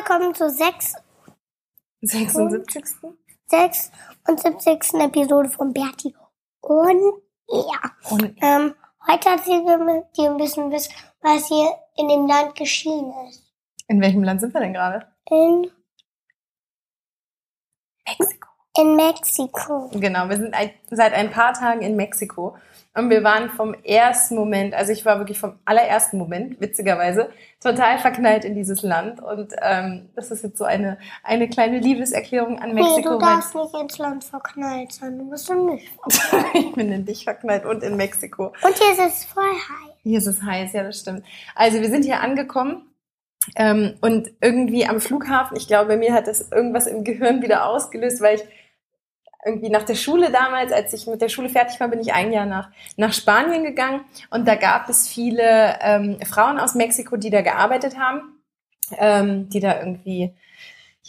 Willkommen zur 6. 76. 76. Episode von Bertie und er. Und Ähm, heute erzählen dir ein bisschen, was was hier in dem Land geschehen ist. in welchem Land sind wir denn gerade? In, Mexiko. in Mexiko. Genau, wir sind ein, seit ein paar Tagen in Mexiko und wir waren vom ersten Moment, also ich war wirklich vom allerersten Moment, witzigerweise, total verknallt in dieses Land und ähm, das ist jetzt so eine, eine kleine Liebeserklärung an Nee, Mexiko. du darfst nicht ins Land verknallt sein. Du musst in mich. weil ich bin in dich verknallt und in Mexiko. Und hier ist es voll heiß. Hier ist es heiß, ja, das stimmt. Also wir sind hier angekommen ähm, und irgendwie am Flughafen, ich glaube, bei mir hat das irgendwas im Gehirn wieder ausgelöst, weil ich irgendwie nach der Schule damals, als ich mit der Schule fertig war, bin ich ein Jahr nach, nach Spanien gegangen. Und da gab es viele ähm, Frauen aus Mexiko, die da gearbeitet haben, ähm, die da irgendwie,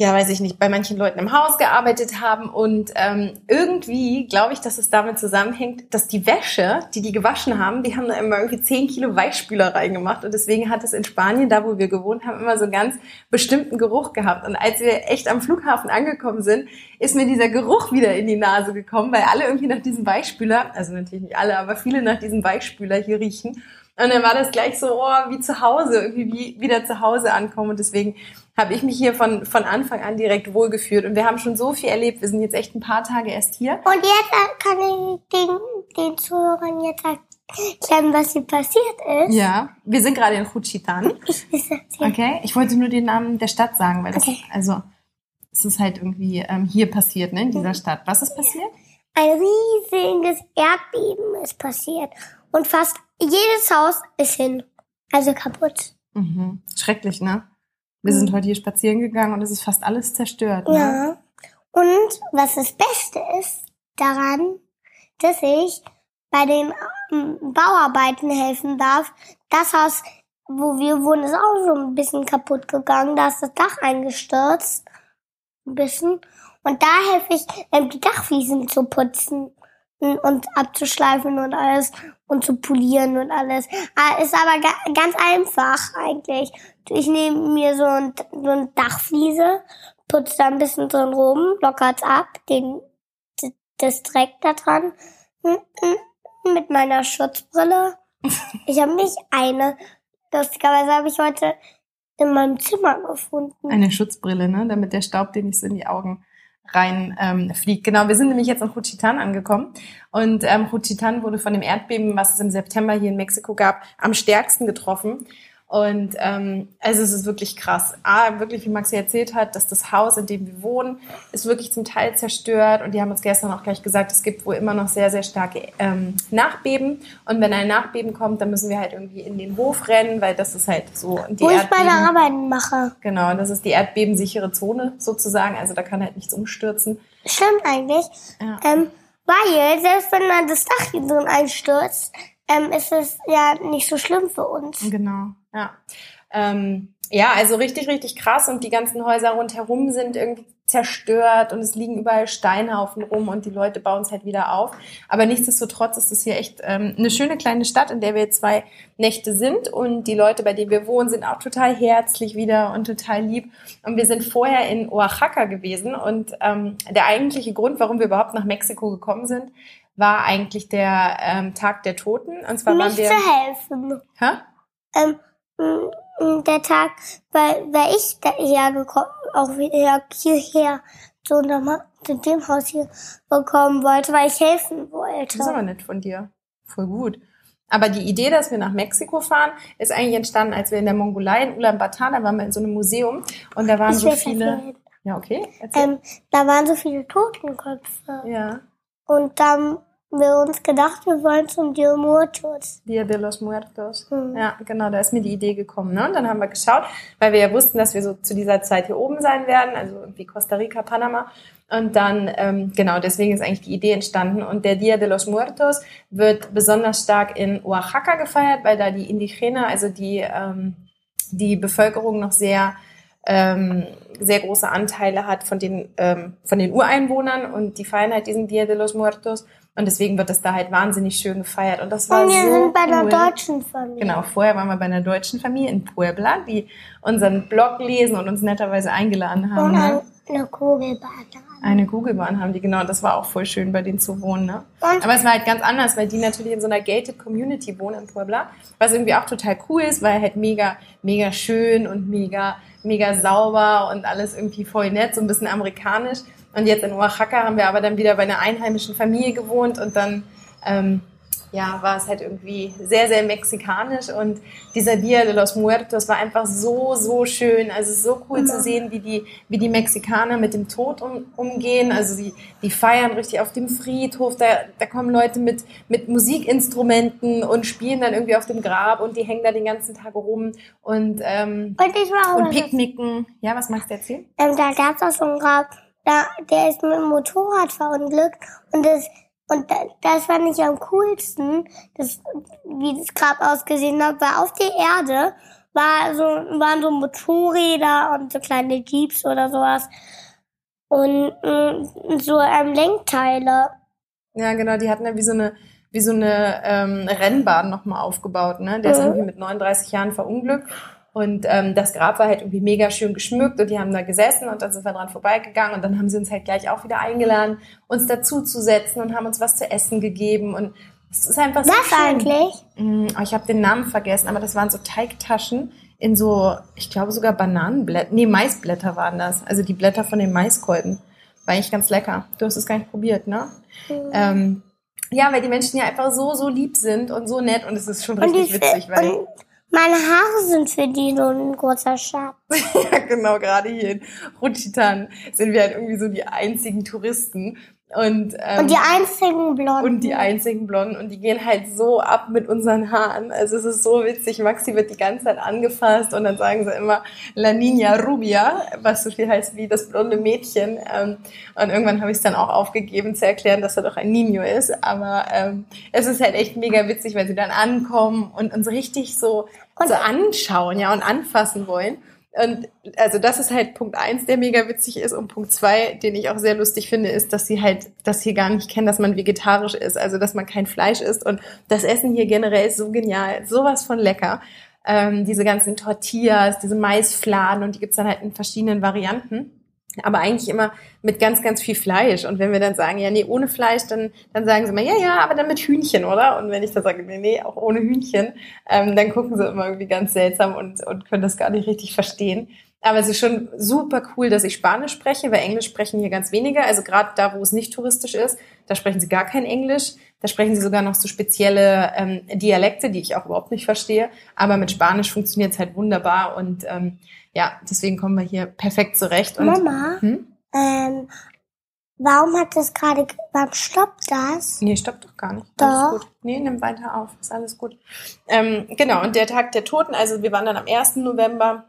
ja, weiß ich nicht, bei manchen Leuten im Haus gearbeitet haben. Und ähm, irgendwie glaube ich, dass es damit zusammenhängt, dass die Wäsche, die die gewaschen haben, die haben da immer irgendwie 10 Kilo Weichspüler reingemacht. Und deswegen hat es in Spanien, da wo wir gewohnt haben, immer so einen ganz bestimmten Geruch gehabt. Und als wir echt am Flughafen angekommen sind, ist mir dieser Geruch wieder in die Nase gekommen, weil alle irgendwie nach diesem Weichspüler, also natürlich nicht alle, aber viele nach diesem Weichspüler hier riechen. Und dann war das gleich so, oh, wie zu Hause, irgendwie wie wieder zu Hause ankommen. Und deswegen habe ich mich hier von, von Anfang an direkt wohlgefühlt. Und wir haben schon so viel erlebt. Wir sind jetzt echt ein paar Tage erst hier. Und jetzt äh, kann ich den, den Zuhörern jetzt erklären, was hier passiert ist. Ja, wir sind gerade in Juchitan. Ich. Okay, ich wollte nur den Namen der Stadt sagen, weil das, Okay. also, es ist halt irgendwie ähm, hier passiert, ne, in dieser Stadt. Was ist passiert? Ein riesiges Erdbeben ist passiert. Und fast jedes Haus ist hin. Also kaputt. Mhm. Schrecklich, ne? Wir sind heute hier spazieren gegangen und es ist fast alles zerstört. Ne? Ja. Und was das Beste ist daran, dass ich bei den ähm, Bauarbeiten helfen darf. Das Haus, wo wir wohnen, ist auch so ein bisschen kaputt gegangen. Da ist das Dach eingestürzt. Ein bisschen. Und da helfe ich, ähm, die Dachfliesen zu putzen und- abzuschleifen und alles und zu polieren und alles. Ah, Ist aber ga ganz einfach eigentlich. Ich nehme mir so ein, so ein Dachfliese, putze da ein bisschen drin rum, lockert's ab, den, das Dreck da dran, m- m- mit meiner Schutzbrille. Ich habe nicht eine. Lustigerweise habe ich heute in meinem Zimmer gefunden. Eine Schutzbrille, ne? Damit der Staub dir nicht so in die Augen rein ähm, fliegt. Genau, wir sind nämlich jetzt in Juchitan angekommen. Und ähm, Juchitan wurde von dem Erdbeben, was es im September hier in Mexiko gab, am stärksten getroffen. Und ähm, also es ist wirklich krass. A, wirklich, wie Maxi erzählt hat, dass das Haus, in dem wir wohnen, ist wirklich zum Teil zerstört. Und die haben uns gestern auch gleich gesagt, es gibt wohl immer noch sehr, sehr starke ähm, Nachbeben. Und wenn ein Nachbeben kommt, dann müssen wir halt irgendwie in den Hof rennen, weil das ist halt so die wo ich meine Erdbeben- Arbeiten mache. Genau, das ist die erdbebensichere Zone sozusagen. Also da kann halt nichts umstürzen. Stimmt eigentlich. Ja. Ähm, weil, selbst wenn man das Dach hier drin einstürzt, ähm, ist es ja nicht so schlimm für uns. Genau, ja. Ähm, ja, also richtig, richtig krass und die ganzen Häuser rundherum sind irgendwie zerstört und es liegen überall Steinhaufen rum und die Leute bauen es halt wieder auf. Aber nichtsdestotrotz ist es hier echt ähm, eine schöne kleine Stadt, in der wir zwei Nächte sind und die Leute, bei denen wir wohnen, sind auch total herzlich wieder und total lieb. Und wir sind vorher in Oaxaca gewesen und ähm, der eigentliche Grund, warum wir überhaupt nach Mexiko gekommen sind, war eigentlich der ähm, Tag der Toten. Und zwar waren Nicht wir. zu helfen. Hä? Ähm, der Tag, weil, weil ich da hergekommen, auch wieder hierher zu, einem- zu dem Haus hier bekommen wollte, weil ich helfen wollte. Das ist aber nett von dir. Voll gut. Aber die Idee, dass wir nach Mexiko fahren, ist eigentlich entstanden, als wir in der Mongolei in Ulaanbaatar, da waren wir in so einem Museum und da waren Ich so viele. wir- Ja, okay. Ähm, da waren so viele Totenköpfe. ja. Und dann wir uns gedacht, wir wollen zum Dia Muertos. Dia de los Muertos. Mhm. Ja, genau, da ist mir die Idee gekommen. Ne? Und dann haben wir geschaut, weil wir ja wussten, dass wir so zu dieser Zeit hier oben sein werden, also irgendwie Costa Rica, Panama. Und dann, ähm, genau, deswegen ist eigentlich die Idee entstanden. Und der Dia de los Muertos wird besonders stark in Oaxaca gefeiert, weil da die Indigene, also die, ähm, die Bevölkerung noch sehr ähm, sehr große Anteile hat von den, ähm, von den Ureinwohnern und die feiern halt diesen Dia de los Muertos und deswegen wird das da halt wahnsinnig schön gefeiert und das war Und wir so sind bei cool. einer deutschen Familie. Genau, vorher waren wir bei einer deutschen Familie in Puebla, die unseren Blog lesen und uns netterweise eingeladen haben. Und Ne? ein, eine Kugelbahn. Eine Googlebahn haben die, genau, das war auch voll schön, bei denen zu wohnen. Ne? Und Aber es war halt ganz anders, weil die natürlich in so einer gated Community wohnen in Puebla, was irgendwie auch total cool ist, weil halt mega, mega schön und mega, mega sauber und alles irgendwie voll nett, so ein bisschen amerikanisch. Und jetzt in Oaxaca haben wir aber dann wieder bei einer einheimischen Familie gewohnt und dann, ähm, ja, war es halt irgendwie sehr, sehr mexikanisch und dieser Dia de los Muertos war einfach so, so schön. Also es ist so cool zu sehen, wie die, wie die Mexikaner mit dem Tod um, umgehen. Also die, die feiern richtig auf dem Friedhof. Da, da kommen Leute mit, mit Musikinstrumenten und spielen dann irgendwie auf dem Grab und die hängen da den ganzen Tag rum und, ähm, Und und picknicken. Ja, was magst du erzählen? ähm, da gab es auch so einen Grab, da, der ist mit dem Motorrad verunglückt und das und da, das fand ich am coolsten, das, wie das Grab ausgesehen hat, weil auf der Erde war so, waren so Motorräder und so kleine Jeeps oder sowas und mm, so ähm, Lenkteile. Ja, genau, die hatten ja wie so eine, wie so eine ähm, Rennbahn nochmal aufgebaut, ne? Der ist Mhm. irgendwie mit 39 Jahren verunglückt. Und ähm, das Grab war halt irgendwie mega schön geschmückt und die haben da gesessen und dann sind wir dran vorbeigegangen und dann haben sie uns halt gleich auch wieder eingeladen, uns dazu zu setzen und haben uns was zu essen gegeben und es ist einfach so Was schön. eigentlich? Mm, oh, Ich habe den Namen vergessen, aber das waren so Teigtaschen in so, ich glaube sogar Bananenblätter, nee, Maisblätter waren das. Also die Blätter von den Maiskolben. War eigentlich ganz lecker. Du hast es gar nicht probiert, ne? Ähm, ja, weil die Menschen ja einfach so, so lieb sind und so nett und es ist schon richtig die, witzig, weil, und meine Haare sind für die so ein großer Schatz. ja genau, gerade hier in Rutschitan sind wir halt irgendwie so die einzigen Touristen und, ähm, Und die einzigen Blonden. und die einzigen Blonden und die gehen halt so ab mit unseren Haaren. Also es ist so witzig. Maxi wird die ganze Zeit angefasst und dann sagen sie immer La Niña Rubia, was so viel heißt wie das blonde Mädchen. Ähm, Und irgendwann habe ich es dann auch aufgegeben zu erklären, dass er doch ein Nino ist. Aber ähm, es ist halt echt mega witzig, wenn sie dann ankommen und uns richtig so, Und- so anschauen, ja, und anfassen wollen. Und also das ist halt Punkt eins, der mega witzig ist. Und Punkt zwei, den ich auch sehr lustig finde, ist, dass sie halt das hier gar nicht kennen, dass man vegetarisch ist, also dass man kein Fleisch isst. Und das Essen hier generell ist so genial, sowas von lecker. Ähm, diese ganzen Tortillas, diese Maisfladen und die gibt's dann halt in verschiedenen Varianten. Aber eigentlich immer mit ganz, ganz viel Fleisch. Und wenn wir dann sagen, ja, nee, ohne Fleisch, dann, dann sagen sie immer, ja, ja, aber dann mit Hühnchen, oder? Und wenn ich dann sage, nee, nee, auch ohne Hühnchen, ähm, dann gucken sie immer irgendwie ganz seltsam und, und können das gar nicht richtig verstehen. Aber es ist schon super cool, dass ich Spanisch spreche, weil Englisch sprechen hier ganz wenige. Also gerade da, wo es nicht touristisch ist, da sprechen sie gar kein Englisch. Da sprechen sie sogar noch so spezielle ähm, Dialekte, die ich auch überhaupt nicht verstehe. Aber mit Spanisch funktioniert es halt wunderbar und ähm, ja, deswegen kommen wir hier perfekt zurecht. Und, Mama, Hm? ähm, warum hat das gerade, ge- warum stoppt das? Nee, stopp doch gar nicht. Doch. Alles gut. Nee, nimm weiter auf. Ist alles gut. Ähm, genau, und der Tag der Toten, also wir waren dann am 1. November,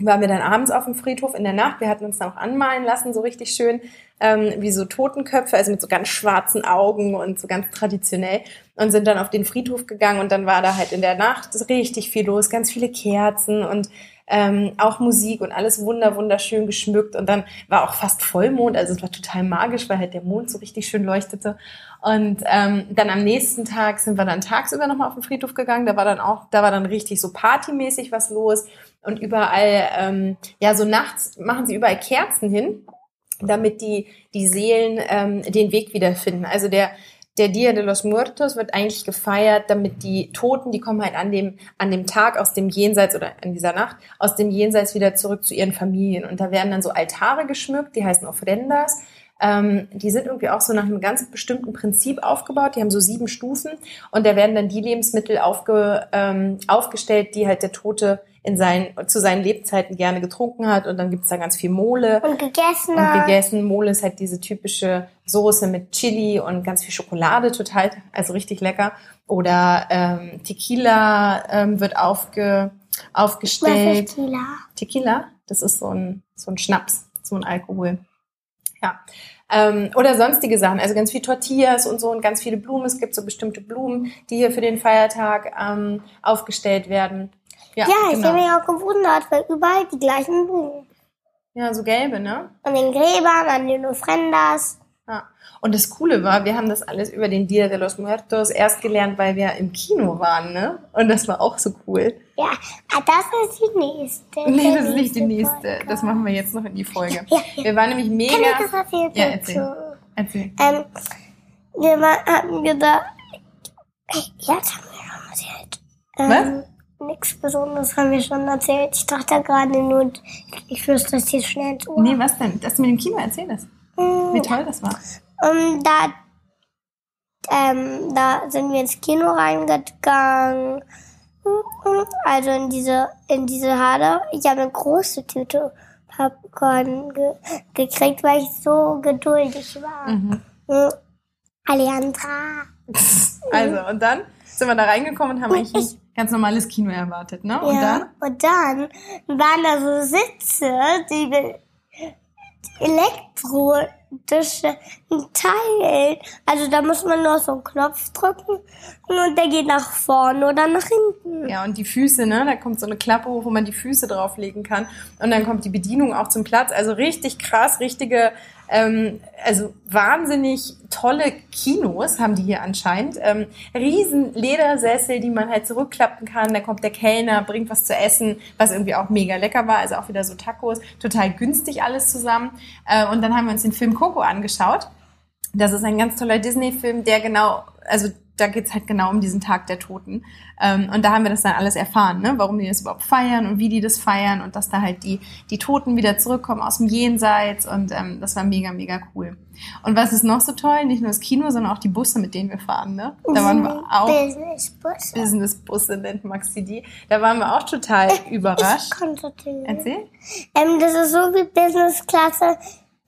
waren wir dann abends auf dem Friedhof in der Nacht. Wir hatten uns dann auch anmalen lassen, so richtig schön, ähm, wie so Totenköpfe, also mit so ganz schwarzen Augen und so ganz traditionell. Und sind dann auf den Friedhof gegangen und dann war da halt in der Nacht richtig viel los, ganz viele Kerzen und ähm, auch Musik und alles wunder wunderschön geschmückt und dann war auch fast Vollmond, also es war total magisch, weil halt der Mond so richtig schön leuchtete und ähm, dann am nächsten Tag sind wir dann tagsüber nochmal auf den Friedhof gegangen, da war dann auch, da war dann richtig so partymäßig was los und überall, ähm, ja so nachts machen sie überall Kerzen hin, damit die, die Seelen ähm, den Weg wiederfinden, also der der Dia de los Muertos wird eigentlich gefeiert, damit die Toten, die kommen halt an dem, an dem Tag aus dem Jenseits oder in dieser Nacht aus dem Jenseits wieder zurück zu ihren Familien. Und da werden dann so Altare geschmückt, die heißen Ofrendas. Ähm, die sind irgendwie auch so nach einem ganz bestimmten Prinzip aufgebaut. Die haben so sieben Stufen und da werden dann die Lebensmittel aufge, ähm, aufgestellt, die halt der Tote in seinen, zu seinen Lebzeiten gerne getrunken hat. Und dann gibt's da ganz viel Mole. Und gegessen. Und gegessen. Mole ist halt diese typische Soße mit Chili und ganz viel Schokolade, total, also richtig lecker. Oder ähm, Tequila ähm, wird aufge, aufgestellt. Was ist Tequila? Tequila, das ist so ein, so ein Schnaps, so ein Alkohol. Ja. Ähm, oder sonstige Sachen, also ganz viel Tortillas und so und ganz viele Blumen. Es gibt so bestimmte Blumen, die hier für den Feiertag ähm, aufgestellt werden. Ja, ich genau. habe mich auch gewundert, weil überall die gleichen Blumen. Ja, so gelbe, ne? An den Gräbern, an den Ofrendas. Und das Coole war, wir haben das alles über den Dia de los Muertos erst gelernt, weil wir im Kino waren, ne? Und das war auch so cool. Ja, ah, das ist die nächste. Nee, das ist nicht die nächste. Podcast. Das machen wir jetzt noch in die Folge. Ja, ja. Wir waren nämlich mega. Kann ich das erzählen? Ja, erzähl. Erzähl. Ähm, wir war, hatten gedacht, ja, das haben wir schon erzählt. Ähm, Nichts Besonderes haben wir schon erzählt. Ich dachte gerade nur, ich flüstere es dir schnell ins Ohr. Nee, was denn? Dass du mit dem Kino erzählst. Mm, Wie toll das war. Ähm, da, ähm, da sind wir ins Kino reingegangen. Also in diese, in diese Halle. Ich habe eine große Tüte Popcorn ge gekriegt, weil ich so geduldig war. Mhm. Mhm. Alejandra. Also, und dann sind wir da reingekommen und haben eigentlich ein ganz normales Kino erwartet, ne? Und ja. dann? Und dann waren da so Sitze, die be- elektrische Teil. Also da muss man nur so einen Knopf drücken und der geht nach vorne oder nach hinten. Ja, und die Füße, ne? Da kommt so eine Klappe hoch, wo man die Füße drauflegen kann. Und dann kommt die Bedienung auch zum Platz. Also richtig krass, richtige, ähm, also wahnsinnig tolle Kinos haben die hier anscheinend. Ähm, riesen Ledersessel, die man halt zurückklappen kann. Da kommt der Kellner, bringt was zu essen, was irgendwie auch mega lecker war. Also auch wieder so Tacos. Total günstig alles zusammen. Äh, und dann haben wir uns den Film Coco angeschaut. Das ist ein ganz toller Disney-Film, der genau, also da geht's halt genau um diesen Tag der Toten. Ähm, und da haben wir das dann alles erfahren, ne? warum die das überhaupt feiern und wie die das feiern und dass da halt die, die Toten wieder zurückkommen aus dem Jenseits. Und ähm, das war mega, mega cool. Und was ist noch so toll? Nicht nur das Kino, sondern auch die Busse, mit denen wir fahren. Ne? Da waren wir auch. Business-Bus. Business-Busse nennt Maxi die. Da waren wir auch total überrascht. Ich konnte. Erzähl? Ähm, das ist so wie Business-Klasse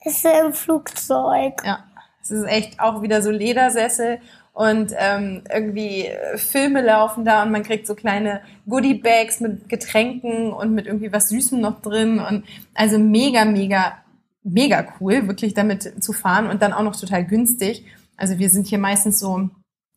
ist im Flugzeug. Ja, es ist echt auch wieder so Ledersessel und ähm, irgendwie äh, Filme laufen da und man kriegt so kleine Goodie-Bags mit Getränken und mit irgendwie was Süßem noch drin und also mega, mega, mega cool, wirklich damit zu fahren und dann auch noch total günstig. Also wir sind hier meistens so,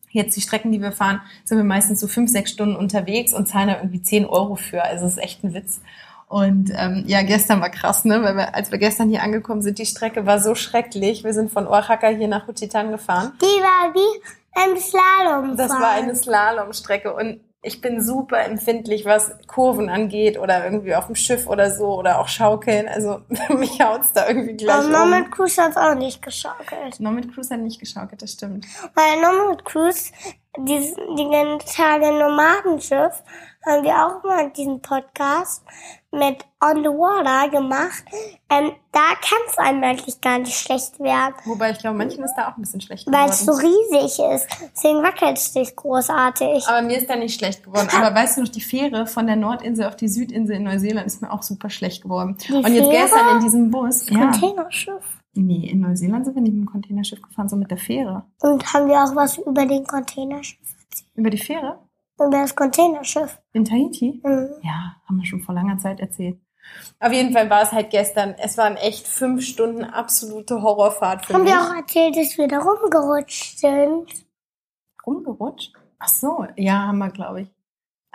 jetzt die Strecken, die wir fahren, sind wir meistens so fünf, sechs Stunden unterwegs und zahlen da irgendwie zehn Euro für. Also es ist echt ein Witz. Und ähm, ja, gestern war krass, ne? Weil wir, als wir gestern hier angekommen sind, die Strecke war so schrecklich. Wir sind von Oaxaca hier nach Juchitán gefahren. Die war wie ein Slalom. Das war eine Slalomstrecke und ich bin super empfindlich, was Kurven angeht oder irgendwie auf dem Schiff oder so oder auch Schaukeln. Also mich haut's da irgendwie gleich Aber um. Norman Cruise hat auch nicht geschaukelt. Nomad Cruise hat nicht geschaukelt, das stimmt. Weil Norman Cruise, die, die Tage Nomadenschiff, haben wir auch mal diesen Podcast mit On the Water gemacht. Ähm, da kann es einem eigentlich gar nicht schlecht werden, Wobei ich glaube, manchen ist da auch ein bisschen schlecht weil es so geworden. riesig ist. Deswegen wackelt es nicht großartig. Aber mir ist da nicht schlecht geworden. Aber weißt du noch, die Fähre von der Nordinsel auf die Südinsel in Neuseeland ist mir auch super schlecht geworden. Die Und jetzt Fähre? gestern in diesem Bus. Ja. Containerschiff. Nee, in Neuseeland sind wir nicht mit dem Containerschiff gefahren, so mit der Fähre. Und haben wir auch was über den Containerschiff erzählt? Über die Fähre? Über das Containerschiff. In Tahiti? Mhm. Ja, haben wir schon vor langer Zeit erzählt. Auf jeden Fall war es halt gestern. Es waren echt fünf Stunden absolute Horrorfahrt für Haben mich. wir auch erzählt, dass wir da rumgerutscht sind? Rumgerutscht? Ach so, ja, haben wir, glaube ich.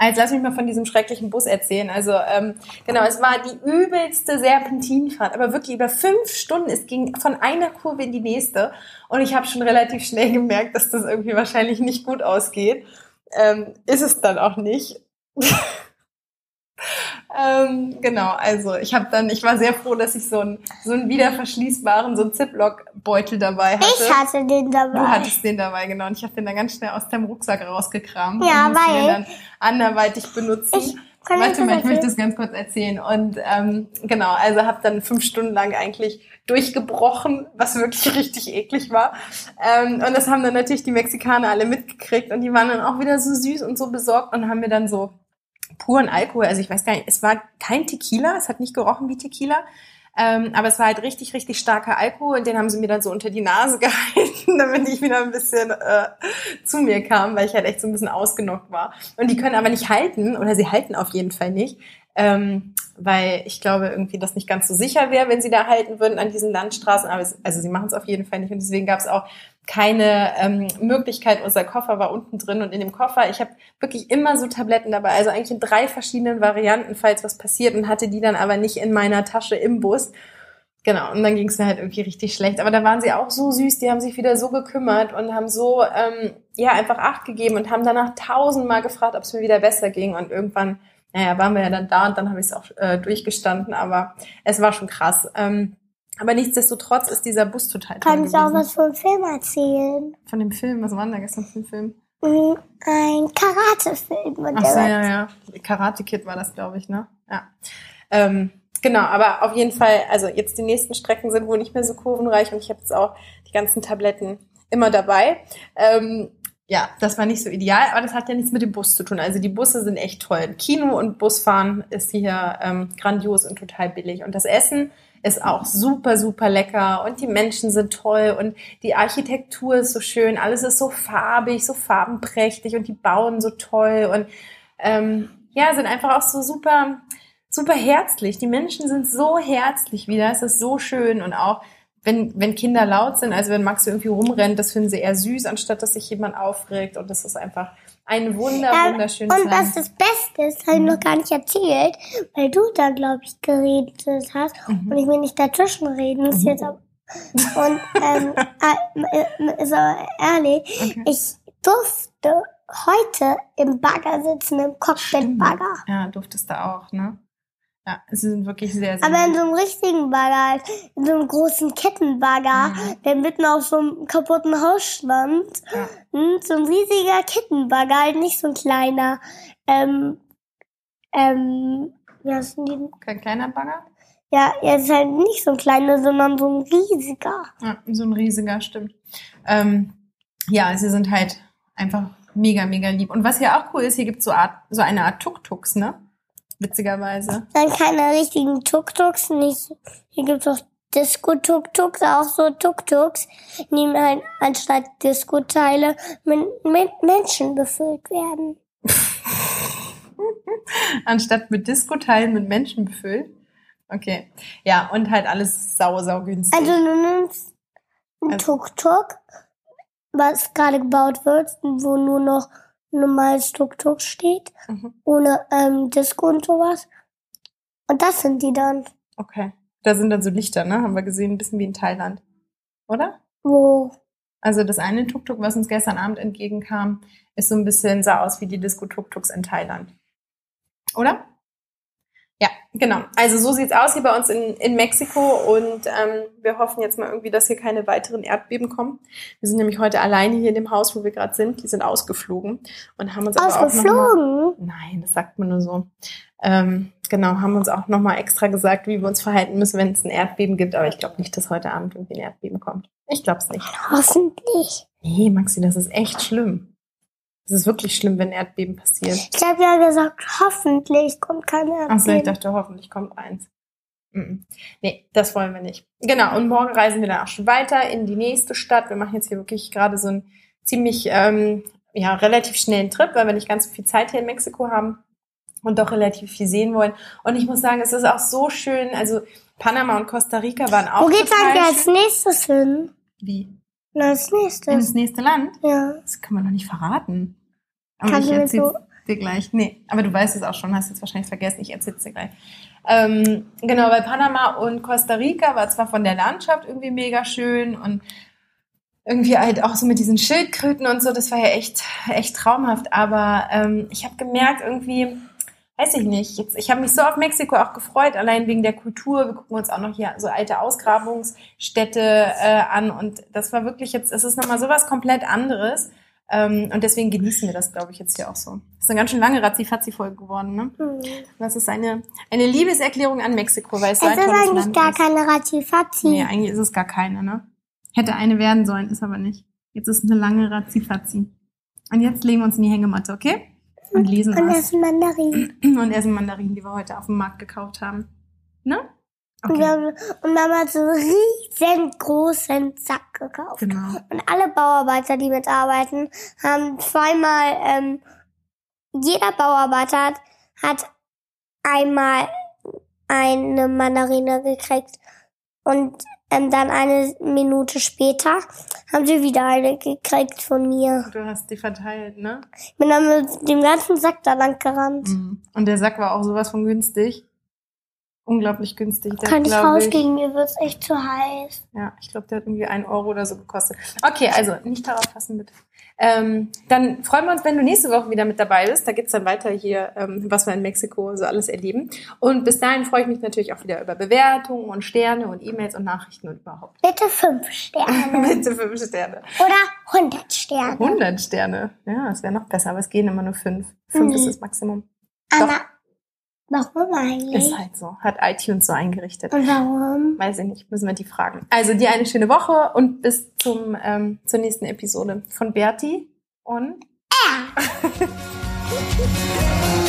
Jetzt lass mich mal von diesem schrecklichen Bus erzählen. Also ähm, genau, es war die übelste Serpentinfahrt, aber wirklich über fünf Stunden. Es ging von einer Kurve in die nächste und ich habe schon relativ schnell gemerkt, dass das irgendwie wahrscheinlich nicht gut ausgeht. Ähm, ist es dann auch nicht. ähm, genau, also ich habe dann, ich war sehr froh, dass ich so einen so einen wiederverschließbaren, so einen Ziploc-Beutel dabei hatte. Ich hatte den dabei. Du hattest den dabei, genau. Und ich habe den dann ganz schnell aus deinem Rucksack rausgekramt Ja, weil- anderweitig benutzen. Ich- Warte mal, ich möchte das ganz kurz erzählen. Und ähm, genau, also habe dann fünf Stunden lang eigentlich durchgebrochen, was wirklich richtig eklig war. Ähm, und das haben dann natürlich die Mexikaner alle mitgekriegt und die waren dann auch wieder so süß und so besorgt und haben mir dann so puren Alkohol, also ich weiß gar nicht, es war kein Tequila, es hat nicht gerochen wie Tequila, ähm, aber es war halt richtig, richtig starker Alkohol und den haben sie mir dann so unter die Nase gehalten, damit ich wieder ein bisschen äh, zu mir kam, weil ich halt echt so ein bisschen ausgenockt war. Und die können aber nicht halten, oder sie halten auf jeden Fall nicht, ähm, weil ich glaube irgendwie das nicht ganz so sicher wäre, wenn sie da halten würden an diesen Landstraßen. Aber es, also sie machen es auf jeden Fall nicht und deswegen gab es auch keine ähm, Möglichkeit. Unser Koffer war unten drin und in dem Koffer, ich habe wirklich immer so Tabletten dabei, also eigentlich in drei verschiedenen Varianten, falls was passiert und hatte die dann aber nicht in meiner Tasche im Bus. Genau, und dann ging es mir halt irgendwie richtig schlecht. Aber da waren sie auch so süß, die haben sich wieder so gekümmert und haben so, ähm, ja, einfach Acht gegeben und haben danach tausendmal gefragt, ob es mir wieder besser ging. Und irgendwann, naja, waren wir ja dann da und dann habe ich es auch äh, durchgestanden, aber es war schon krass. Ähm, aber nichtsdestotrotz ist dieser Bus total toll Kann ich auch was vom Film erzählen? Von dem Film, was war denn da gestern für ein Film? Mhm, Ein Karate-Film. Ach so, ja, ja. Karate Kid war das, glaube ich, ne? Ja. Ähm, genau, aber auf jeden Fall, also jetzt die nächsten Strecken sind wohl nicht mehr so kurvenreich und ich habe jetzt auch die ganzen Tabletten immer dabei. Ähm, ja, das war nicht so ideal, aber das hat ja nichts mit dem Bus zu tun. Also die Busse sind echt toll. Kino und Busfahren ist hier ähm, grandios und total billig. Und das Essen ist auch super, super lecker und die Menschen sind toll und die Architektur ist so schön. Alles ist so farbig, so farbenprächtig und die bauen so toll und ähm, ja, sind einfach auch so super, super herzlich. Die Menschen sind so herzlich wieder. Es ist so schön und auch wenn, wenn Kinder laut sind, also wenn Max irgendwie rumrennt, das finden sie eher süß, anstatt dass sich jemand aufregt. Und das ist einfach ein wunder, Ja, wunderschönes Und was Land. das Beste ist, habe ich noch gar nicht erzählt, weil du da, glaube ich, geredet hast Mhm. und ich will nicht dazwischen reden. Ist jetzt aber, und ähm, äh, ist aber ehrlich, Okay. ich durfte heute im Bagger sitzen, im Cockpit-Bagger. Ja, durftest du auch, ne? Ja, sie sind wirklich sehr, sehr Aber in so einem richtigen Bagger, halt, in so einem großen Kettenbagger, Mhm. der mitten auf so einem kaputten Haus stand. Ja. Und so ein riesiger Kettenbagger, halt nicht so ein kleiner. Ähm, ähm, wie die? denn? Kein kleiner Bagger? Ja, er ist halt nicht so ein kleiner, sondern so ein riesiger. Ja, so ein riesiger, stimmt. Ähm, ja, sie sind halt einfach mega, mega lieb. Und was hier auch cool ist, hier gibt's so, Art, so eine Art Tuk-Tuks, ne? Witzigerweise. Dann keine richtigen Tuk-Tuks, nicht. Hier gibt's auch Disco-Tuk-Tuks, auch so Tuk-Tuks, die halt anstatt Disco-Teile mit, mit Menschen befüllt werden. Anstatt mit Disco-Teilen mit Menschen befüllt. Okay. Ja, und halt alles sau, sau günstig. Also du nimmst ein Also- Tuk-Tuk, was gerade gebaut wird, wo nur noch normales Tuk-Tuk steht, Mhm. ohne ähm, Disco und sowas. Und das sind die dann. Okay. Da sind dann so Lichter, ne? Haben wir gesehen, ein bisschen wie in Thailand. Oder? Wo? Also das eine Tuk-Tuk, was uns gestern Abend entgegenkam, ist so ein bisschen, sah aus wie die Disco-Tuk-Tuks in Thailand. Oder? Genau. Also so sieht's aus hier bei uns in, in Mexiko und ähm, wir hoffen jetzt mal irgendwie, dass hier keine weiteren Erdbeben kommen. Wir sind nämlich heute alleine hier in dem Haus, wo wir gerade sind. Die sind ausgeflogen und haben uns aber auch noch mal, Ausgeflogen? Nein, das sagt man nur so. Ähm, genau, haben uns auch nochmal extra gesagt, wie wir uns verhalten müssen, wenn es ein Erdbeben gibt. Aber ich glaube nicht, dass heute Abend irgendwie ein Erdbeben kommt. Ich glaube es nicht. Hoffentlich. Nee, Maxi, das ist echt schlimm. Das ist wirklich schlimm, wenn ein Erdbeben passiert. Ich habe ja gesagt, hoffentlich kommt keine Achso, ich Erdbeben. dachte, hoffentlich kommt eins. Nee, das wollen wir nicht. Genau, und morgen reisen wir dann auch schon weiter in die nächste Stadt. Wir machen jetzt hier wirklich gerade so einen ziemlich, ähm, ja, relativ schnellen Trip, weil wir nicht ganz so viel Zeit hier in Mexiko haben und doch relativ viel sehen wollen. Und ich muss sagen, es ist auch so schön. Also Panama und Costa Rica waren auch Wo geht's total eigentlich als nächstes hin? Wie? Na, als Ins nächstes. nächste Land? Ja. Das kann man doch nicht verraten. Aber Kannst ich erzähl's so- dir gleich. Nee, aber du weißt es auch schon, hast jetzt wahrscheinlich vergessen. Ich erzähl's dir gleich. Ähm, genau, bei Panama und Costa Rica war zwar von der Landschaft irgendwie mega schön und irgendwie halt auch so mit diesen Schildkröten und so, das war ja echt, echt traumhaft. Aber ähm, ich habe gemerkt, irgendwie, weiß ich nicht, jetzt, ich habe mich so auf Mexiko auch gefreut, allein wegen der Kultur. Wir gucken uns auch noch hier so alte Ausgrabungsstätte äh, an und das war wirklich jetzt, es ist nochmal sowas komplett anderes. Ähm, und deswegen genießen wir das, glaube ich, jetzt hier auch so. Das ist eine ganz schön lange Razzi-Fatzi-Folge geworden, ne? Hm. Das ist eine, eine Liebeserklärung an Mexiko, weil es so Es ein ist eigentlich Land gar ist. keine Razzifatzi. Nee, eigentlich ist es gar keine, ne? Hätte eine werden sollen, ist aber nicht. Jetzt ist eine lange Razzi-Fatzi. Und jetzt legen wir uns in die Hängematte, okay? Und lesen Und was. essen Mandarinen. Und essen Mandarinen, die wir heute auf dem Markt gekauft haben. Ne? Und, wir haben, und Mama hat so einen riesengroßen Sack gekauft. Genau. Und alle Bauarbeiter, die mitarbeiten, haben zweimal, ähm, jeder Bauarbeiter hat, hat einmal eine Mandarine gekriegt. Und ähm, dann eine Minute später haben sie wieder eine gekriegt von mir. Du hast die verteilt, ne? Ich bin dann mit dem ganzen Sack da lang gerannt. Mhm. Und der Sack war auch sowas von günstig. Unglaublich günstig. Der, Kann ich glaub rausgehen, mir wird's echt zu heiß. Ja, ich glaube, der hat irgendwie einen Euro oder so gekostet. Okay, also nicht darauf fassen, bitte. Ähm, dann freuen wir uns, wenn du nächste Woche wieder mit dabei bist. Da geht's dann weiter hier, ähm, was wir in Mexiko so alles erleben. Und bis dahin freue ich mich natürlich auch wieder über Bewertungen und Sterne und E-Mails und Nachrichten und überhaupt. Bitte fünf Sterne. Bitte fünf Sterne. Oder 100 Sterne. 100 Sterne. Ja, das wäre noch besser, aber es gehen immer nur fünf. Fünf Mhm. ist das Maximum. Anna, warum eigentlich? Ist halt so. Hat iTunes so eingerichtet. Und warum? Weiß ich nicht, müssen wir die fragen. Also dir eine schöne Woche und bis zum ähm, zur nächsten Episode von Berti und Ja.